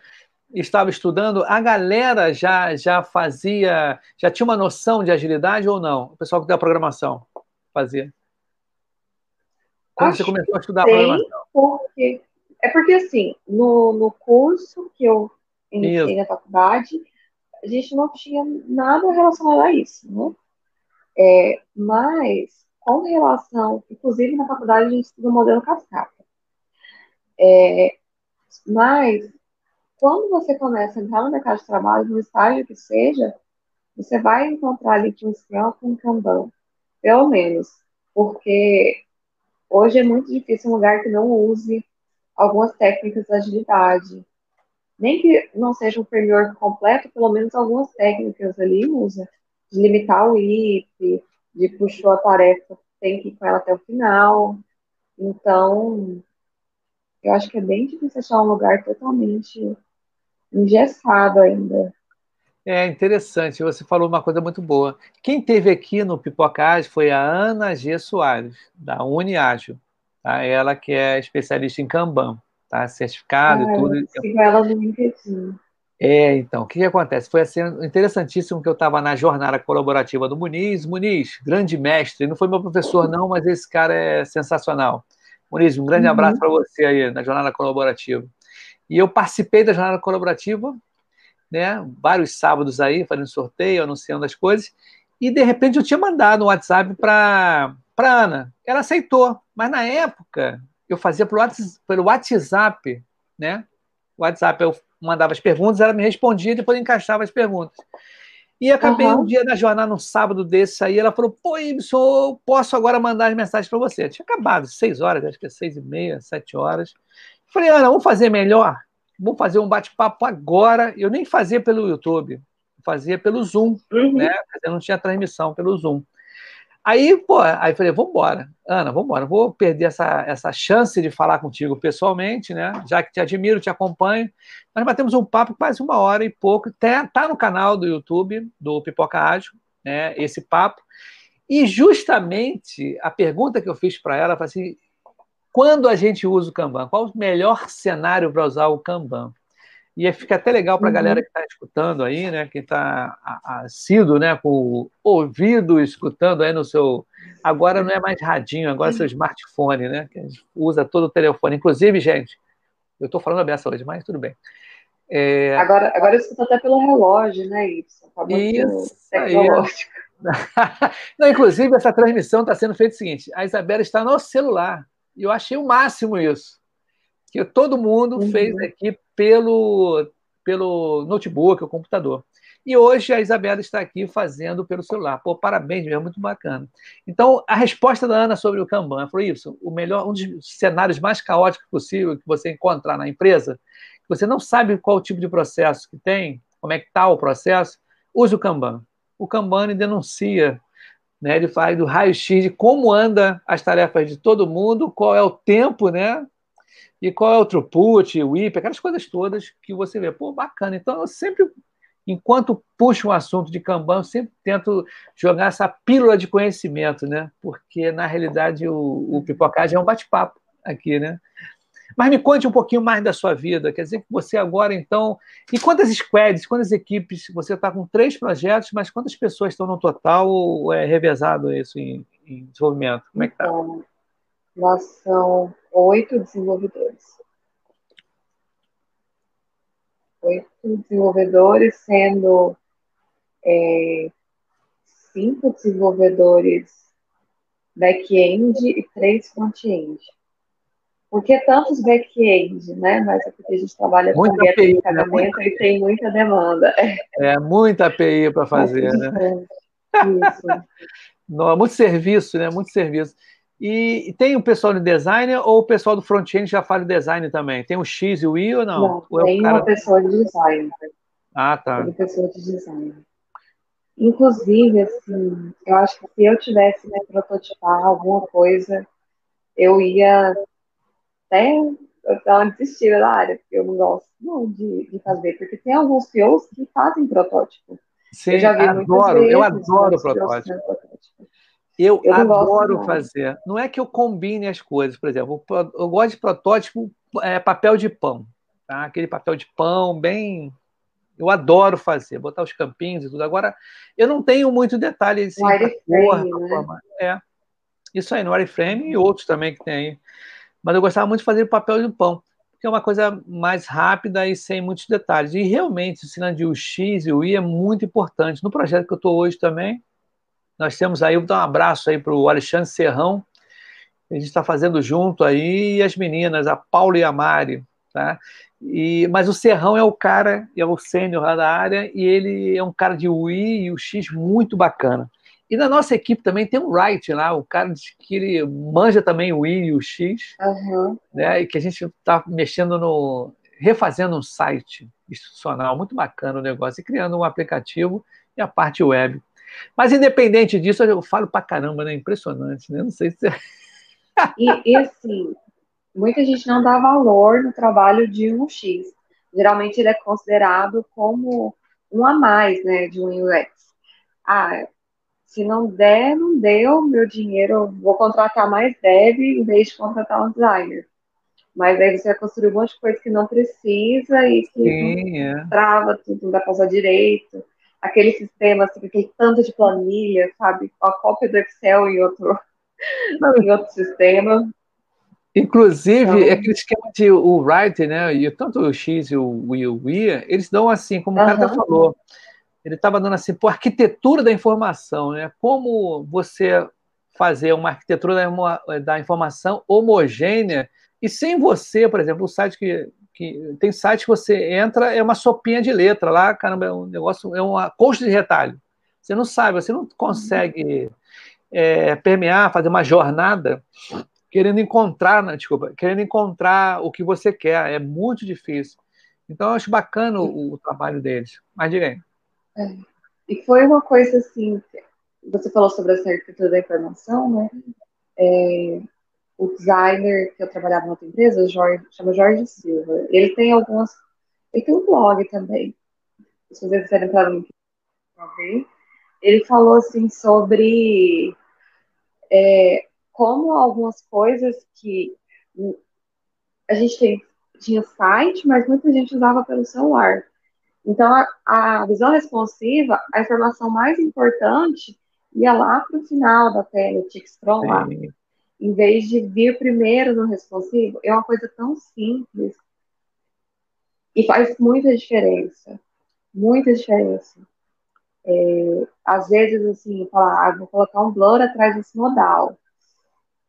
estava estudando, a galera já, já fazia, já tinha uma noção de agilidade ou não? O pessoal que da programação fazia? Quando Acho você começou a estudar tem, programação? Porque, é porque, assim, no, no curso que eu iniciei na faculdade, a gente não tinha nada relacionado a isso, né? É, mas, com relação, inclusive na faculdade a gente estuda o modelo cascata. É, mas, quando você começa a entrar no mercado de trabalho, no estágio que seja, você vai encontrar ali com um Scrum, com um Kanban, pelo menos, porque hoje é muito difícil um lugar que não use algumas técnicas de agilidade, nem que não seja um framework completo, pelo menos algumas técnicas ali usa, de limitar o IP, de puxou a tarefa, tem que ir com ela até o final. Então, eu acho que é bem difícil achar um lugar totalmente engessado ainda. É interessante, você falou uma coisa muito boa. Quem teve aqui no Pipocage foi a Ana G. Soares, da Uniágil. Tá? Ela que é especialista em Kanban tá? Certificado ah, e tudo. Sigo ela no LinkedIn. É, então, o que, que acontece? Foi assim, interessantíssimo que eu estava na jornada colaborativa do Muniz. Muniz, grande mestre, não foi meu professor, não, mas esse cara é sensacional. Muniz, um grande uhum. abraço para você aí na jornada colaborativa. E eu participei da jornada colaborativa, né? Vários sábados aí, fazendo sorteio, anunciando as coisas. E de repente eu tinha mandado um WhatsApp para a Ana. Ela aceitou, mas na época eu fazia pelo WhatsApp, né? WhatsApp, eu mandava as perguntas, ela me respondia e depois encaixava as perguntas. E acabei uhum. um dia da jornada, num sábado desse aí, ela falou: Pô, Ibson, posso agora mandar as mensagens para você? Tinha acabado, seis horas, acho que é seis e meia, sete horas. Falei, Ana, vamos fazer melhor? Vamos fazer um bate-papo agora. Eu nem fazia pelo YouTube, fazia pelo Zoom, uhum. né? Eu não tinha transmissão pelo Zoom. Aí, pô, aí falei, vamos embora, Ana, vamos embora, vou perder essa, essa chance de falar contigo pessoalmente, né? Já que te admiro, te acompanho. Nós batemos um papo quase uma hora e pouco, tá, tá no canal do YouTube do Pipoca Ágil, né? Esse papo. E justamente a pergunta que eu fiz para ela foi assim: quando a gente usa o Kanban? Qual o melhor cenário para usar o Kanban? E fica até legal para a uhum. galera que está escutando aí, né? Quem está assíduo, né? Com o ouvido escutando aí no seu. Agora não é mais radinho, agora é seu smartphone, né? Que a gente usa todo o telefone. Inclusive, gente, eu estou falando a beça hoje, mas tudo bem. É... Agora, agora eu escuto até pelo relógio, né, Ibsen? Tá Isso tecnológico. não, inclusive, essa transmissão está sendo feita o seguinte: a Isabela está no celular. E eu achei o máximo isso que todo mundo uhum. fez aqui pelo, pelo notebook, o computador. E hoje a Isabela está aqui fazendo pelo celular. Pô, parabéns, é muito bacana. Então, a resposta da Ana sobre o Kanban foi isso: o melhor, um dos cenários mais caóticos possível que você encontrar na empresa, que você não sabe qual tipo de processo que tem, como é que está o processo, use o Kanban. O Kanban denuncia, né? Ele faz do raio-x de como anda as tarefas de todo mundo, qual é o tempo, né? E qual é o throughput, o IP, aquelas coisas todas que você vê. Pô, bacana. Então, eu sempre, enquanto puxo um assunto de Kanban, eu sempre tento jogar essa pílula de conhecimento, né? Porque, na realidade, o, o Pipocagem é um bate-papo aqui, né? Mas me conte um pouquinho mais da sua vida. Quer dizer que você agora, então. E quantas squads, quantas equipes? Você está com três projetos, mas quantas pessoas estão no total ou é revezado isso em, em desenvolvimento? Como é que está? Então, nós são oito desenvolvedores. Oito desenvolvedores, sendo é, cinco desenvolvedores back-end e três front-end. Por que tantos back-end, né? Mas é porque a gente trabalha muita com API, de pagamento né? e tem muita demanda. É, muita API para fazer, né? Isso. muito serviço, né? Muito serviço. E tem o pessoal de design ou o pessoal do front-end já faz design também? Tem o X e o Y ou não? Não, ou é tem cara... uma pessoa de design. Ah, tá. Tem uma pessoa de design. Inclusive, assim, eu acho que se eu tivesse que prototipar alguma coisa, eu ia até dar uma desistida da área, porque eu não gosto não, de, de fazer, porque tem alguns POs que fazem protótipo. Sim, eu já vi adoro, vezes, eu adoro protótipo. Eu, eu adoro fazer. Não é que eu combine as coisas, por exemplo, eu gosto de protótipo é, papel de pão, tá? aquele papel de pão bem eu adoro fazer, botar os campinhos e tudo. Agora, eu não tenho muito detalhe assim, cor, né? É. Isso aí, no wireframe e outros também que tem aí. Mas eu gostava muito de fazer o papel de pão, porque é uma coisa mais rápida e sem muitos detalhes. E realmente, o de o X e o Y é muito importante. No projeto que eu estou hoje também, nós temos aí, vou dar um abraço aí para o Alexandre Serrão, a gente está fazendo junto aí, e as meninas, a Paula e a Mari, tá? E, mas o Serrão é o cara, é o sênior lá da área, e ele é um cara de UI e o X muito bacana. E na nossa equipe também tem o Wright lá, o cara que ele manja também o I e o X, uhum. né? E que a gente está mexendo no. refazendo um site institucional, muito bacana o negócio, e criando um aplicativo e a parte web. Mas independente disso, eu falo pra caramba, né? Impressionante, né? Não sei se. e, e assim, muita gente não dá valor no trabalho de um X. Geralmente ele é considerado como um a mais, né, de um UX. Ah, se não der, não deu, meu dinheiro, vou contratar mais dev em vez de contratar um designer. Mas aí você vai construir um monte de coisa que não precisa e que Sim, é. trava tudo, não dá pra usar direito. Aquele sistema, assim, aquele tanto de planilha, sabe? A cópia do Excel em outro, em outro sistema. Inclusive, então, é aquele esquema de o writer, né? E tanto o X e o y eles dão assim, como o cara falou. Ele estava dando assim, por arquitetura da informação, né? Como você fazer uma arquitetura da, da informação homogênea e sem você, por exemplo, o site que, que tem site que você entra é uma sopinha de letra lá, caramba, é um negócio, é uma coxa de retalho. Você não sabe, você não consegue é, permear, fazer uma jornada querendo encontrar, né, desculpa, querendo encontrar o que você quer. É muito difícil. Então, eu acho bacana o, o trabalho deles. Mas diga aí. É. E foi uma coisa assim, você falou sobre essa arquitetura da informação, né? É, o designer que eu trabalhava na outra empresa, Jorge, chama Jorge Silva. Ele tem algumas. Ele tem um blog também. Se vocês quiserem entrar no ver. Ele falou assim sobre é, como algumas coisas que a gente tem, tinha site, mas muita gente usava pelo celular. Então, a, a visão responsiva, a informação mais importante ia lá para o final da tela, tinha que scrollar. Em vez de vir primeiro no responsivo, é uma coisa tão simples e faz muita diferença. Muita diferença. É, às vezes, assim, falar, ah, vou colocar um blur atrás desse modal.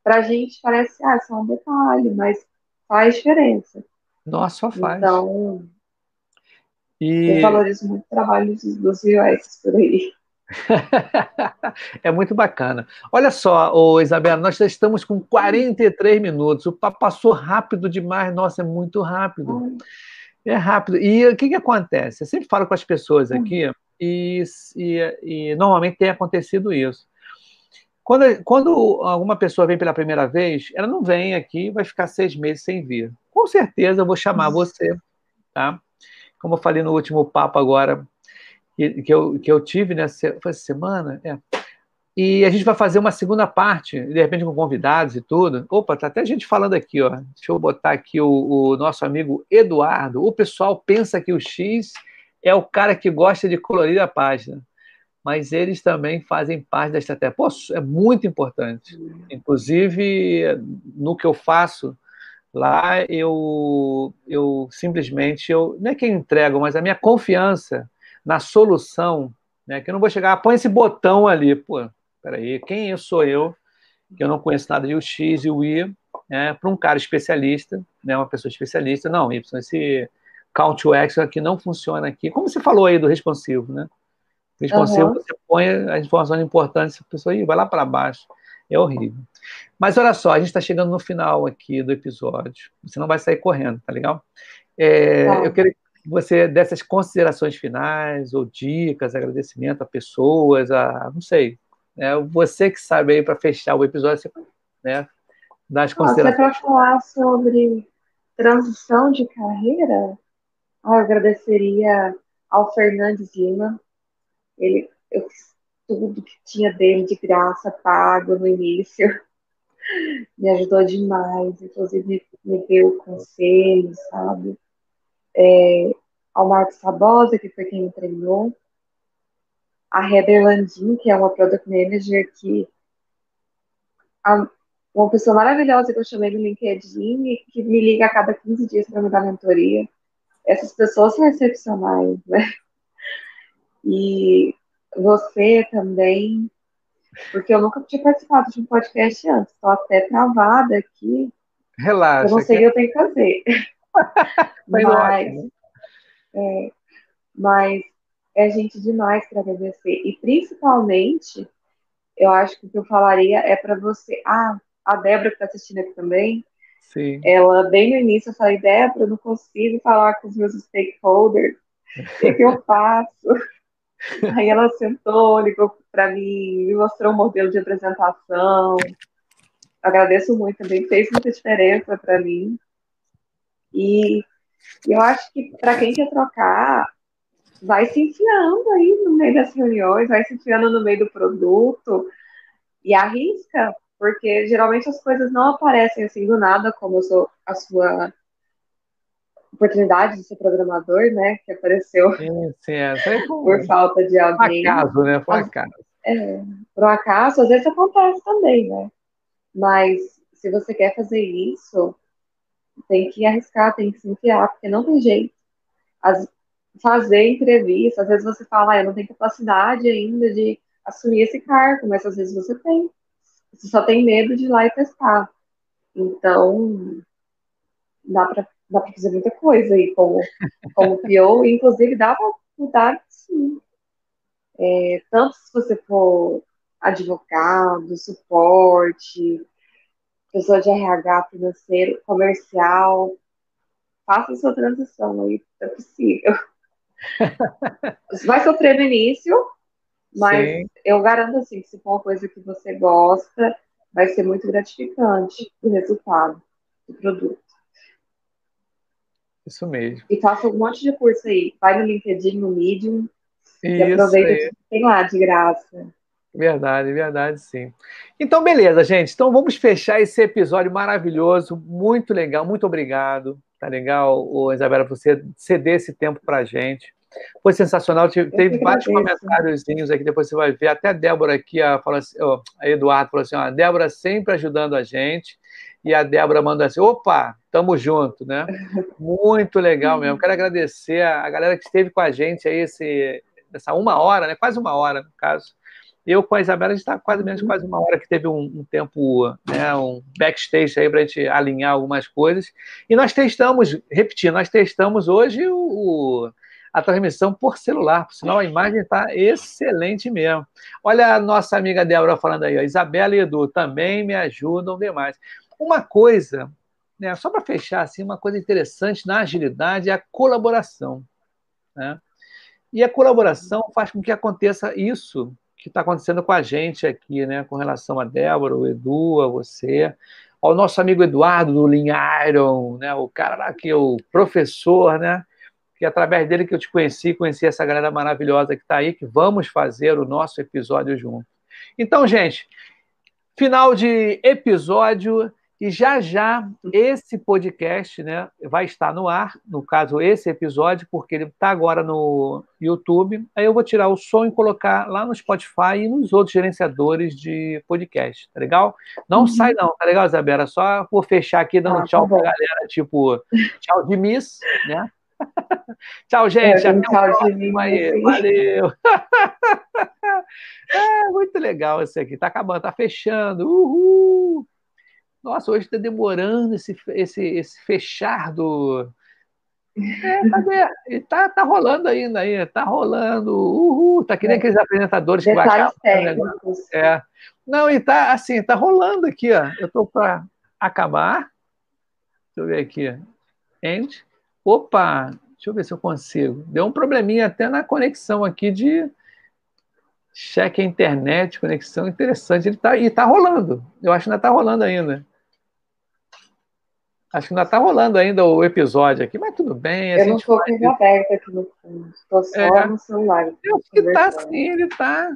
Para a gente parece, ah, só um detalhe, mas faz diferença. Nossa, só faz. Então, e... eu valorizo muito o trabalho dos, dos UX por aí. é muito bacana. Olha só, ô Isabela, nós já estamos com 43 minutos. O papo passou rápido demais. Nossa, é muito rápido. É rápido. E o que, que acontece? Eu sempre falo com as pessoas hum. aqui, e, e, e normalmente tem acontecido isso. Quando, quando alguma pessoa vem pela primeira vez, ela não vem aqui vai ficar seis meses sem vir. Com certeza eu vou chamar você, tá? Como eu falei no último papo agora, que, que, eu, que eu tive nessa foi essa semana, é. E a gente vai fazer uma segunda parte, de repente com convidados e tudo. Opa, tá até gente falando aqui, ó. Deixa eu botar aqui o, o nosso amigo Eduardo. O pessoal pensa que o X é o cara que gosta de colorir a página mas eles também fazem parte da estratégia. Pô, é muito importante. Inclusive, no que eu faço lá, eu, eu simplesmente, eu, não é que eu entrego, mas a minha confiança na solução, Né? Que eu não vou chegar, põe esse botão ali. Pô, peraí, quem eu sou eu? Que eu não conheço nada de UX e UI, né? para um cara especialista, né? uma pessoa especialista. Não, Y, esse call to action aqui não funciona aqui. Como você falou aí do responsivo, né? Responsivo, uhum. você põe as informações importantes, a pessoa vai lá para baixo. É horrível. Mas olha só, a gente está chegando no final aqui do episódio. Você não vai sair correndo, tá legal? É, tá. Eu queria que você dessas considerações finais, ou dicas, agradecimento a pessoas, a não sei. É você que sabe aí para fechar o episódio, né? Das considerações. Para falar sobre transição de carreira, eu agradeceria ao Fernandes Lima. Ele, eu fiz tudo que tinha dele de graça pago no início. Me ajudou demais, inclusive me deu conselhos, sabe? É, ao Marcos Sabosa, que foi quem me treinou. A Heather Landim, que é uma Product Manager que a, uma pessoa maravilhosa que eu chamei no LinkedIn e que me liga a cada 15 dias para me dar mentoria. Essas pessoas são excepcionais, né? E você também, porque eu nunca tinha participado de um podcast antes, estou até travada aqui. Relaxa. Eu não sei o que eu tenho que fazer. mas, é, mas é gente demais para agradecer. E principalmente, eu acho que o que eu falaria é para você. Ah, a Débora que está assistindo aqui também. Sim. Ela, bem no início, eu falei, Débora, eu não consigo falar com os meus stakeholders. O que, que eu faço? Aí ela sentou, ligou para mim, me mostrou um modelo de apresentação. Agradeço muito também, fez muita diferença para mim. E eu acho que para quem quer trocar, vai se enfiando aí no meio das reuniões, vai se enfiando no meio do produto e arrisca, porque geralmente as coisas não aparecem assim do nada, como a sua oportunidade de ser programador, né? Que apareceu sim, sim, é. por, por falta de alguém. Por acaso, né? Por acaso. É, por acaso, às vezes acontece também, né? Mas se você quer fazer isso, tem que arriscar, tem que se enfiar, porque não tem jeito. As, fazer entrevista, às vezes você fala, ah, eu não tenho capacidade ainda de assumir esse cargo, mas às vezes você tem. Você só tem medo de ir lá e testar. Então, dá para dá fazer muita coisa aí como, como PO, inclusive dá para mudar sim. É, tanto se você for advogado, suporte, pessoa de RH financeiro, comercial, faça sua transição aí, é possível. Vai sofrer no início, mas Sim. eu garanto assim que se for uma coisa que você gosta, vai ser muito gratificante o resultado do produto. Isso mesmo. E faça um monte de curso aí. Vai no LinkedIn, no Medium, e aproveita que tem lá de graça. Verdade, verdade, sim. Então, beleza, gente. Então, vamos fechar esse episódio maravilhoso, muito legal, muito obrigado. Tá legal, o Isabela, você ceder esse tempo pra gente. Foi sensacional. Teve vários comentáriozinhos aqui, depois você vai ver. Até a Débora aqui, a, fala assim, ó, a Eduardo falou assim: ó, a Débora sempre ajudando a gente. E a Débora mandou assim: opa, tamo junto, né? Muito legal mesmo. Quero agradecer a galera que esteve com a gente aí esse, essa uma hora, né? Quase uma hora, no caso. Eu com a Isabela, a gente está quase menos quase uma hora que teve um, um tempo, né, um backstage aí para a gente alinhar algumas coisas. E nós testamos, repetindo, nós testamos hoje o, o a transmissão por celular, por sinal a imagem está excelente mesmo. Olha a nossa amiga Débora falando aí, ó, Isabela e Edu também me ajudam demais. Uma coisa, né, só para fechar assim, uma coisa interessante na agilidade é a colaboração. Né? E a colaboração faz com que aconteça isso que está acontecendo com a gente aqui, né, com relação a Débora, o Edu, a você, ao nosso amigo Eduardo do Lean Iron, né, o cara lá que é o professor, né, que através dele que eu te conheci, conheci essa galera maravilhosa que está aí, que vamos fazer o nosso episódio junto. Então, gente, final de episódio. E já já esse podcast né, vai estar no ar, no caso, esse episódio, porque ele está agora no YouTube. Aí eu vou tirar o som e colocar lá no Spotify e nos outros gerenciadores de podcast, tá legal? Não uhum. sai, não, tá legal, Isabela? Só vou fechar aqui dando ah, tchau tá pra galera, tipo, tchau de Miss, né? tchau, gente. É, Até tchau, de aí. Valeu. é, muito legal esse aqui. Tá acabando, tá fechando. Uhul. Nossa, hoje está demorando esse, esse, esse fechar do. É, cadê? Tá, tá rolando ainda aí, tá rolando. Uhul, tá que nem é. aqueles apresentadores que baixaram o negócio. É. Não, e tá assim, tá rolando aqui, ó. Eu tô para acabar. Deixa eu ver aqui. End. Opa, deixa eu ver se eu consigo. Deu um probleminha até na conexão aqui de cheque a internet, conexão interessante. Ele tá, e tá rolando. Eu acho que ainda tá rolando ainda. Acho que ainda está rolando ainda o episódio aqui, mas tudo bem. Eu não estou com ele aberto aqui no fundo, estou só é, no celular. Eu acho que está sim, ele está.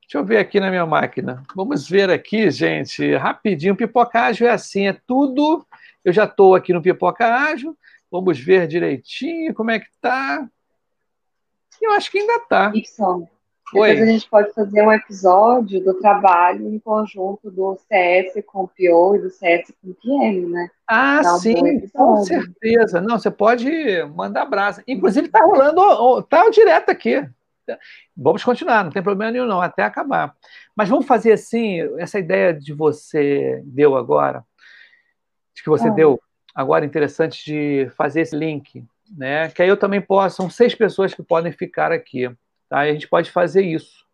Deixa eu ver aqui na minha máquina. Vamos ver aqui, gente, rapidinho. Pipoca ágil é assim, é tudo. Eu já estou aqui no Pipoca ágil. Vamos ver direitinho como é que está. Eu acho que ainda está. Y. Depois a gente pode fazer um episódio do trabalho em conjunto do CS com o PO e do CS com o PM, né? Ah, um sim, com certeza. Não, você pode mandar brasa. Inclusive, está rolando, está direto aqui. Vamos continuar, não tem problema nenhum, não, até acabar. Mas vamos fazer assim, essa ideia de você deu agora, de que você ah. deu agora interessante de fazer esse link, né? Que aí eu também posso, são seis pessoas que podem ficar aqui. Tá? A gente pode fazer isso,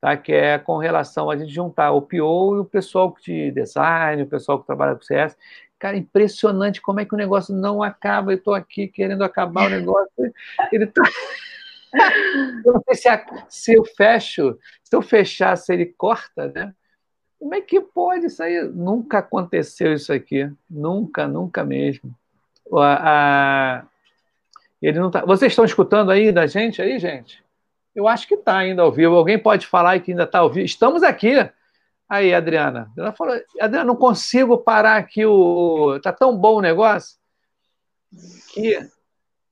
tá? que é com relação a gente juntar o PO e o pessoal de design, o pessoal que trabalha com CS. Cara, impressionante como é que o negócio não acaba. Eu estou aqui querendo acabar o negócio. Ele tá... Eu não sei se, a, se eu fecho, se eu fechar, se ele corta, né? Como é que pode sair? Nunca aconteceu isso aqui. Nunca, nunca mesmo. A, a... Ele não tá... Vocês estão escutando aí da gente aí, gente? Eu acho que está ainda ao vivo. Alguém pode falar que ainda está ao vivo? Estamos aqui. Aí, Adriana. Ela falou, Adriana, não consigo parar aqui o. Está tão bom o negócio que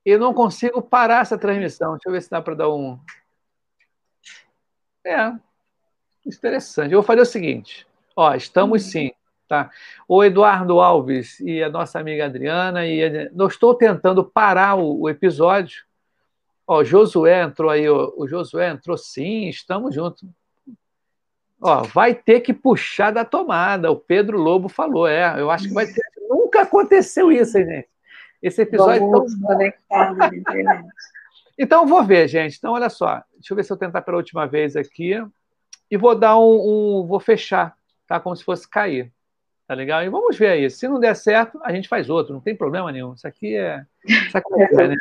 eu não consigo parar essa transmissão. Deixa eu ver se dá para dar um. É. Interessante. Eu vou fazer o seguinte. Ó, estamos sim. Tá? O Eduardo Alves e a nossa amiga Adriana, e eu estou tentando parar o episódio Ó, Josué entrou aí, ó, o Josué entrou sim, estamos juntos. Ó, vai ter que puxar da tomada. O Pedro Lobo falou, é, eu acho que vai ter. Nunca aconteceu isso, hein, gente? Esse episódio Vamos tão Então, vou ver, gente. Então, olha só. Deixa eu ver se eu tentar pela última vez aqui. E vou dar um, um. Vou fechar, tá? Como se fosse cair. Tá legal? E vamos ver aí. Se não der certo, a gente faz outro. Não tem problema nenhum. Isso aqui é. Isso aqui é, né?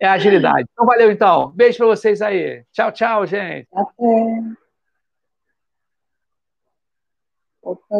É agilidade. Então, valeu, então. Beijo para vocês aí. Tchau, tchau, gente. Até. Opa,